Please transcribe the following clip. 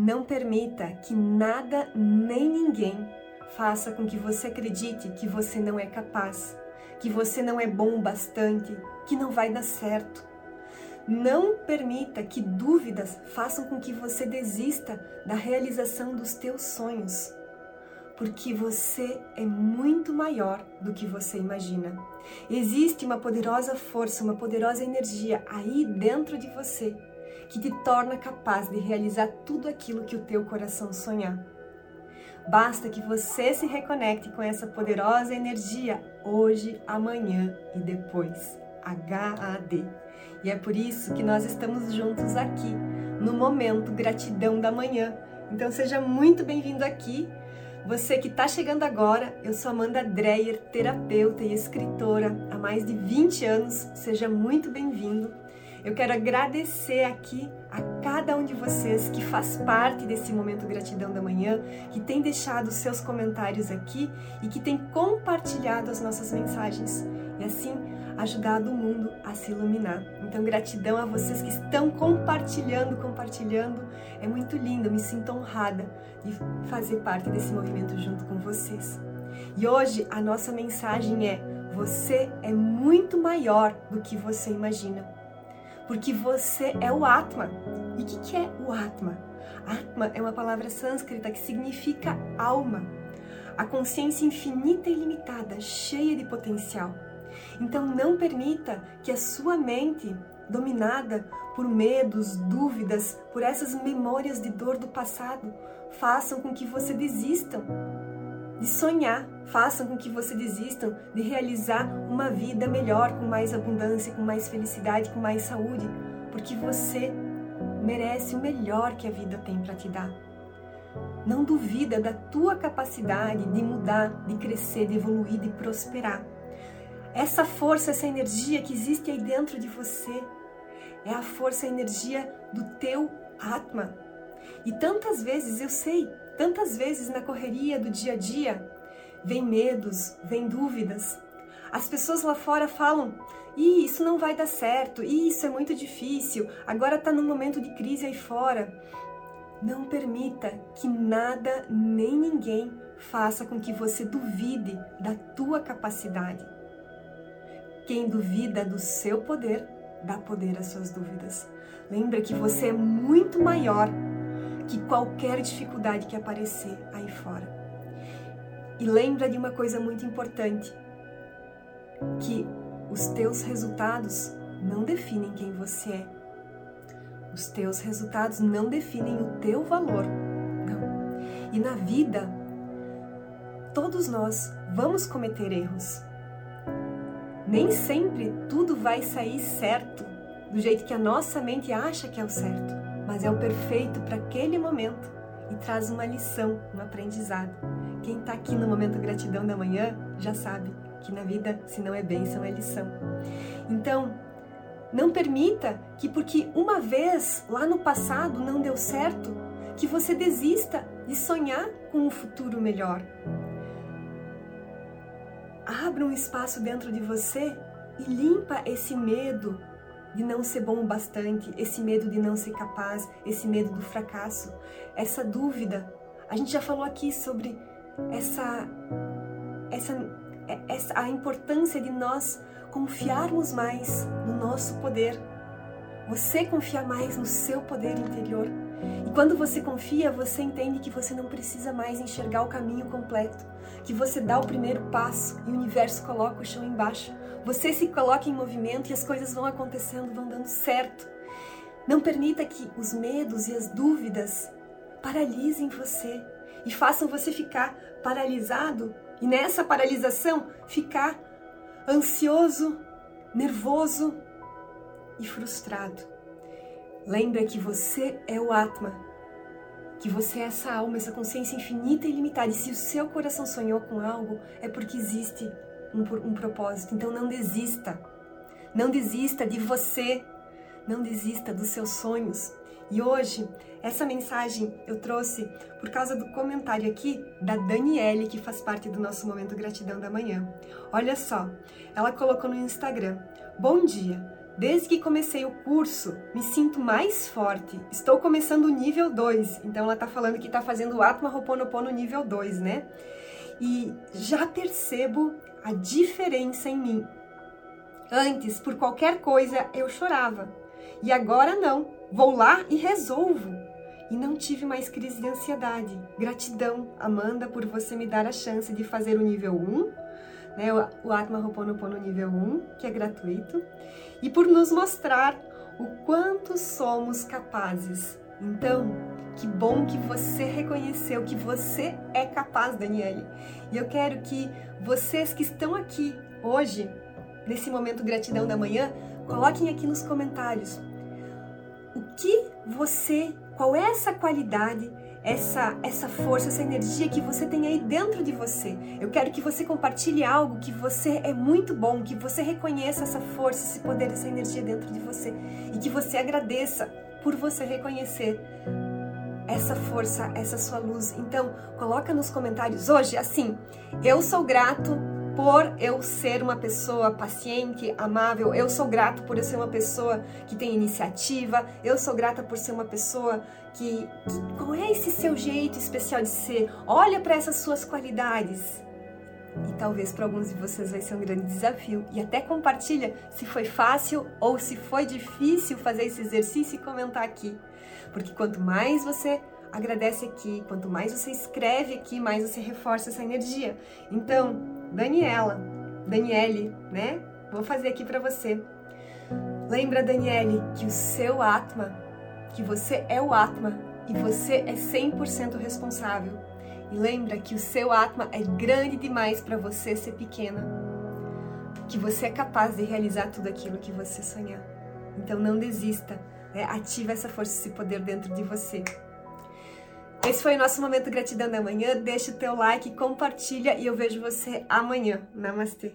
Não permita que nada nem ninguém faça com que você acredite que você não é capaz, que você não é bom o bastante, que não vai dar certo. Não permita que dúvidas façam com que você desista da realização dos teus sonhos, porque você é muito maior do que você imagina. Existe uma poderosa força, uma poderosa energia aí dentro de você que te torna capaz de realizar tudo aquilo que o teu coração sonhar. Basta que você se reconecte com essa poderosa energia hoje, amanhã e depois. HAD. E é por isso que nós estamos juntos aqui, no momento Gratidão da Manhã. Então seja muito bem-vindo aqui. Você que está chegando agora, eu sou Amanda Dreyer, terapeuta e escritora há mais de 20 anos. Seja muito bem-vindo. Eu quero agradecer aqui a cada um de vocês que faz parte desse momento Gratidão da Manhã, que tem deixado seus comentários aqui e que tem compartilhado as nossas mensagens. E assim, ajudado o mundo a se iluminar. Então, gratidão a vocês que estão compartilhando, compartilhando. É muito lindo, eu me sinto honrada de fazer parte desse movimento junto com vocês. E hoje a nossa mensagem é: você é muito maior do que você imagina. Porque você é o Atma. E o que, que é o Atma? Atma é uma palavra sânscrita que significa alma, a consciência infinita e ilimitada, cheia de potencial. Então não permita que a sua mente, dominada por medos, dúvidas, por essas memórias de dor do passado, façam com que você desistam de sonhar, façam com que você desistam de realizar uma vida melhor, com mais abundância, com mais felicidade, com mais saúde, porque você merece o melhor que a vida tem para te dar. Não duvida da tua capacidade de mudar, de crescer, de evoluir, de prosperar. Essa força, essa energia que existe aí dentro de você é a força, a energia do teu Atma. E tantas vezes, eu sei, tantas vezes na correria do dia a dia, vem medos, vem dúvidas. As pessoas lá fora falam: Ih, isso não vai dar certo, Ih, isso é muito difícil, agora está num momento de crise aí fora. Não permita que nada nem ninguém faça com que você duvide da tua capacidade. Quem duvida do seu poder, dá poder às suas dúvidas. Lembra que você é muito maior que qualquer dificuldade que aparecer aí fora. E lembra de uma coisa muito importante, que os teus resultados não definem quem você é. Os teus resultados não definem o teu valor. Não. E na vida, todos nós vamos cometer erros. Nem sempre tudo vai sair certo, do jeito que a nossa mente acha que é o certo, mas é o perfeito para aquele momento e traz uma lição, um aprendizado. Quem está aqui no momento gratidão da manhã já sabe que na vida, se não é bênção, é lição. Então, não permita que porque uma vez lá no passado não deu certo, que você desista de sonhar com um futuro melhor. Abra um espaço dentro de você e limpa esse medo de não ser bom o bastante, esse medo de não ser capaz, esse medo do fracasso, essa dúvida. A gente já falou aqui sobre essa, essa, essa a importância de nós confiarmos mais no nosso poder. Você confiar mais no seu poder interior. E quando você confia, você entende que você não precisa mais enxergar o caminho completo, que você dá o primeiro passo e o universo coloca o chão embaixo. Você se coloca em movimento e as coisas vão acontecendo, vão dando certo. Não permita que os medos e as dúvidas paralisem você e façam você ficar paralisado e nessa paralisação ficar ansioso, nervoso e frustrado. Lembra que você é o Atma, que você é essa alma, essa consciência infinita e ilimitada. E se o seu coração sonhou com algo, é porque existe um, um propósito. Então não desista. Não desista de você. Não desista dos seus sonhos. E hoje, essa mensagem eu trouxe por causa do comentário aqui da Daniele, que faz parte do nosso momento Gratidão da Manhã. Olha só, ela colocou no Instagram: Bom dia, Desde que comecei o curso, me sinto mais forte. Estou começando o nível 2. Então ela tá falando que tá fazendo o Atma Ho'oponopono nível 2, né? E já percebo a diferença em mim. Antes, por qualquer coisa, eu chorava. E agora não. Vou lá e resolvo. E não tive mais crise de ansiedade. Gratidão, Amanda, por você me dar a chance de fazer o nível 1 né, o Atma Ho'oponopono nível 1, que é gratuito, e por nos mostrar o quanto somos capazes. Então, que bom que você reconheceu que você é capaz, Daniele. E eu quero que vocês que estão aqui hoje, nesse momento gratidão da manhã, coloquem aqui nos comentários o que você, qual é essa qualidade essa, essa força, essa energia que você tem aí dentro de você. Eu quero que você compartilhe algo que você é muito bom, que você reconheça essa força, esse poder, essa energia dentro de você e que você agradeça por você reconhecer essa força, essa sua luz. Então, coloca nos comentários hoje assim: eu sou grato por eu ser uma pessoa paciente, amável, eu sou grato por eu ser uma pessoa que tem iniciativa, eu sou grata por ser uma pessoa que, que qual é esse seu jeito especial de ser? Olha para essas suas qualidades. E talvez para alguns de vocês vai ser um grande desafio. E até compartilha se foi fácil ou se foi difícil fazer esse exercício e comentar aqui. Porque quanto mais você agradece aqui, quanto mais você escreve aqui, mais você reforça essa energia. Então, Daniela, Daniele, né? Vou fazer aqui para você. Lembra, Daniele, que o seu Atma, que você é o Atma e você é 100% responsável. E lembra que o seu Atma é grande demais para você ser pequena. Que você é capaz de realizar tudo aquilo que você sonhar. Então não desista, né? ativa essa força, esse poder dentro de você. Esse foi o nosso momento gratidão da manhã. Deixa o teu like, compartilha e eu vejo você amanhã. Namastê.